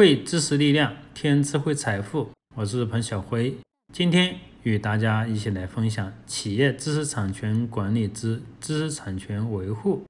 汇知识力量，添智慧财富。我是彭小辉，今天与大家一起来分享企业知识产权管理之知识产权维护。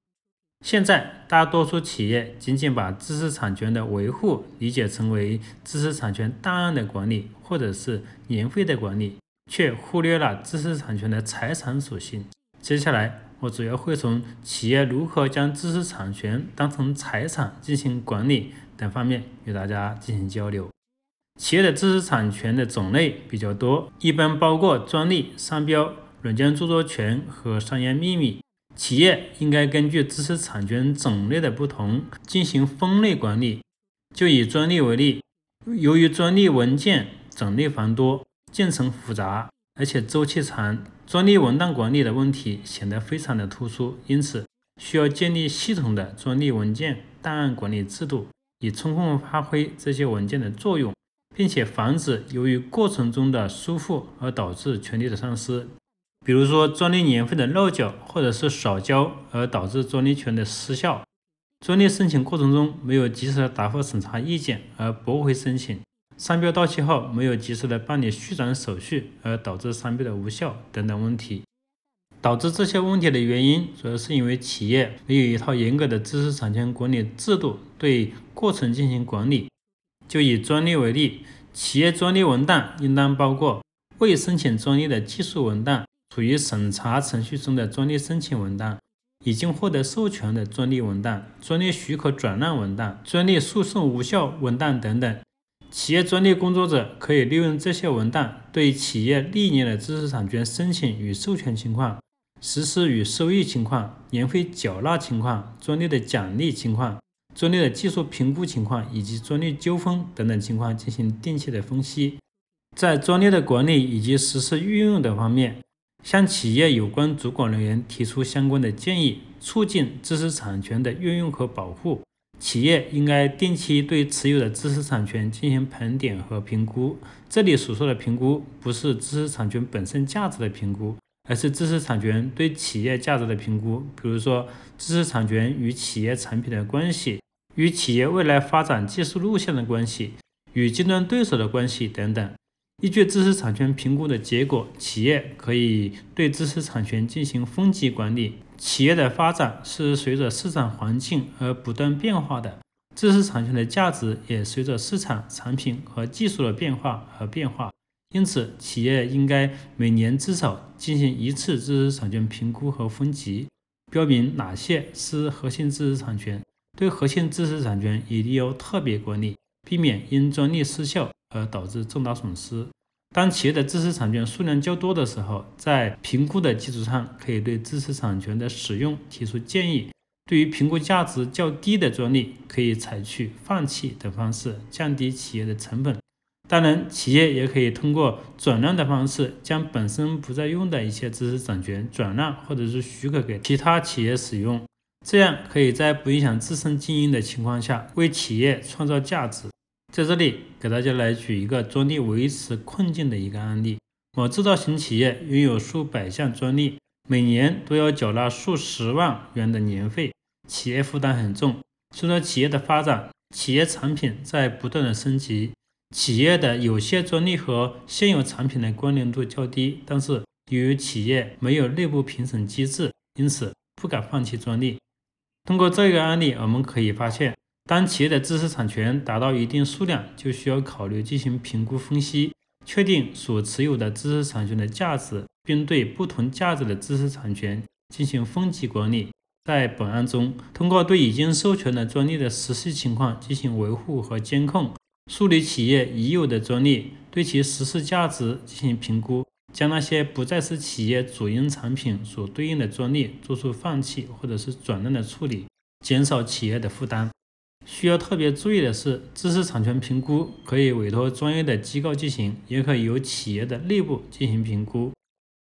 现在大多数企业仅仅把知识产权的维护理解成为知识产权档案的管理，或者是年费的管理，却忽略了知识产权的财产属性。接下来，我主要会从企业如何将知识产权当成财产进行管理。等方面与大家进行交流。企业的知识产权的种类比较多，一般包括专利、商标、软件著作权和商业秘密。企业应该根据知识产权种类的不同进行分类管理。就以专利为例，由于专利文件种类繁多、建成复杂，而且周期长，专利文档管理的问题显得非常的突出。因此，需要建立系统的专利文件档案管理制度。以充分发挥这些文件的作用，并且防止由于过程中的疏忽而导致权利的丧失。比如说，专利年费的漏缴或者是少交而导致专利权的失效；专利申请过程中没有及时的答复审查意见而驳回申请；商标到期后没有及时的办理续展手续而导致商标的无效等等问题。导致这些问题的原因，主要是因为企业没有一套严格的知识产权管理制度对过程进行管理。就以专利为例，企业专利文档应当包括未申请专利的技术文档、处于审查程序中的专利申请文档、已经获得授权的专利文档、专利许可转让文档、专利诉讼无效文档等等。企业专利工作者可以利用这些文档，对企业历年的知识产权申请与授权情况。实施与收益情况、年费缴纳情况、专利的奖励情况、专利的技术评估情况以及专利纠纷等等情况进行定期的分析。在专利的管理以及实施运用等方面，向企业有关主管人员提出相关的建议，促进知识产权的运用和保护。企业应该定期对持有的知识产权进行盘点和评估。这里所说的评估，不是知识产权本身价值的评估。而是知识产权对企业价值的评估，比如说知识产权与企业产品的关系、与企业未来发展技术路线的关系、与竞争对手的关系等等。依据知识产权评估的结果，企业可以对知识产权进行分级管理。企业的发展是随着市场环境而不断变化的，知识产权的价值也随着市场、产品和技术的变化而变化。因此，企业应该每年至少进行一次知识产权评估和分级，标明哪些是核心知识产权。对核心知识产权一定要特别管理，避免因专利失效而导致重大损失。当企业的知识产权数量较多的时候，在评估的基础上，可以对知识产权的使用提出建议。对于评估价值较低的专利，可以采取放弃等方式，降低企业的成本。当然，企业也可以通过转让的方式，将本身不再用的一些知识产权转让或者是许可给其他企业使用，这样可以在不影响自身经营的情况下，为企业创造价值。在这里，给大家来举一个专利维持困境的一个案例：某制造型企业拥有数百项专利，每年都要缴纳数十万元的年费，企业负担很重。随着企业的发展，企业产品在不断的升级。企业的有些专利和现有产品的关联度较低，但是由于企业没有内部评审机制，因此不敢放弃专利。通过这个案例，我们可以发现，当企业的知识产权达到一定数量，就需要考虑进行评估分析，确定所持有的知识产权的价值，并对不同价值的知识产权进行分级管理。在本案中，通过对已经授权的专利的实际情况进行维护和监控。梳理企业已有的专利，对其实施价值进行评估，将那些不再是企业主营产品所对应的专利做出放弃或者是转让的处理，减少企业的负担。需要特别注意的是，知识产权评估可以委托专业的机构进行，也可以由企业的内部进行评估。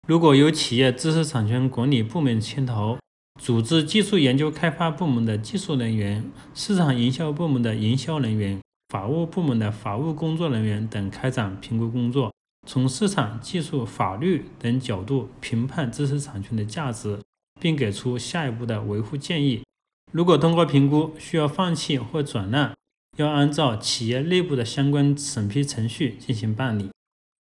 如果由企业知识产权管理部门牵头，组织技术研究开发部门的技术人员、市场营销部门的营销人员。法务部门的法务工作人员等开展评估工作，从市场、技术、法律等角度评判知识产权的价值，并给出下一步的维护建议。如果通过评估需要放弃或转让，要按照企业内部的相关审批程序进行办理。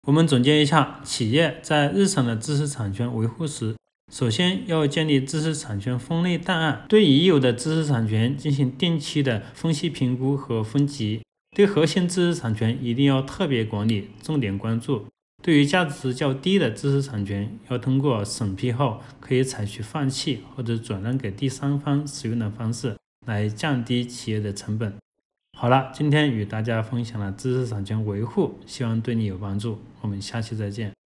我们总结一下，企业在日常的知识产权维护时，首先要建立知识产权分类档案，对已有的知识产权进行定期的分析评估和分级。对核心知识产权一定要特别管理，重点关注。对于价值较低的知识产权，要通过审批后可以采取放弃或者转让给第三方使用的方式，来降低企业的成本。好了，今天与大家分享了知识产权维护，希望对你有帮助。我们下期再见。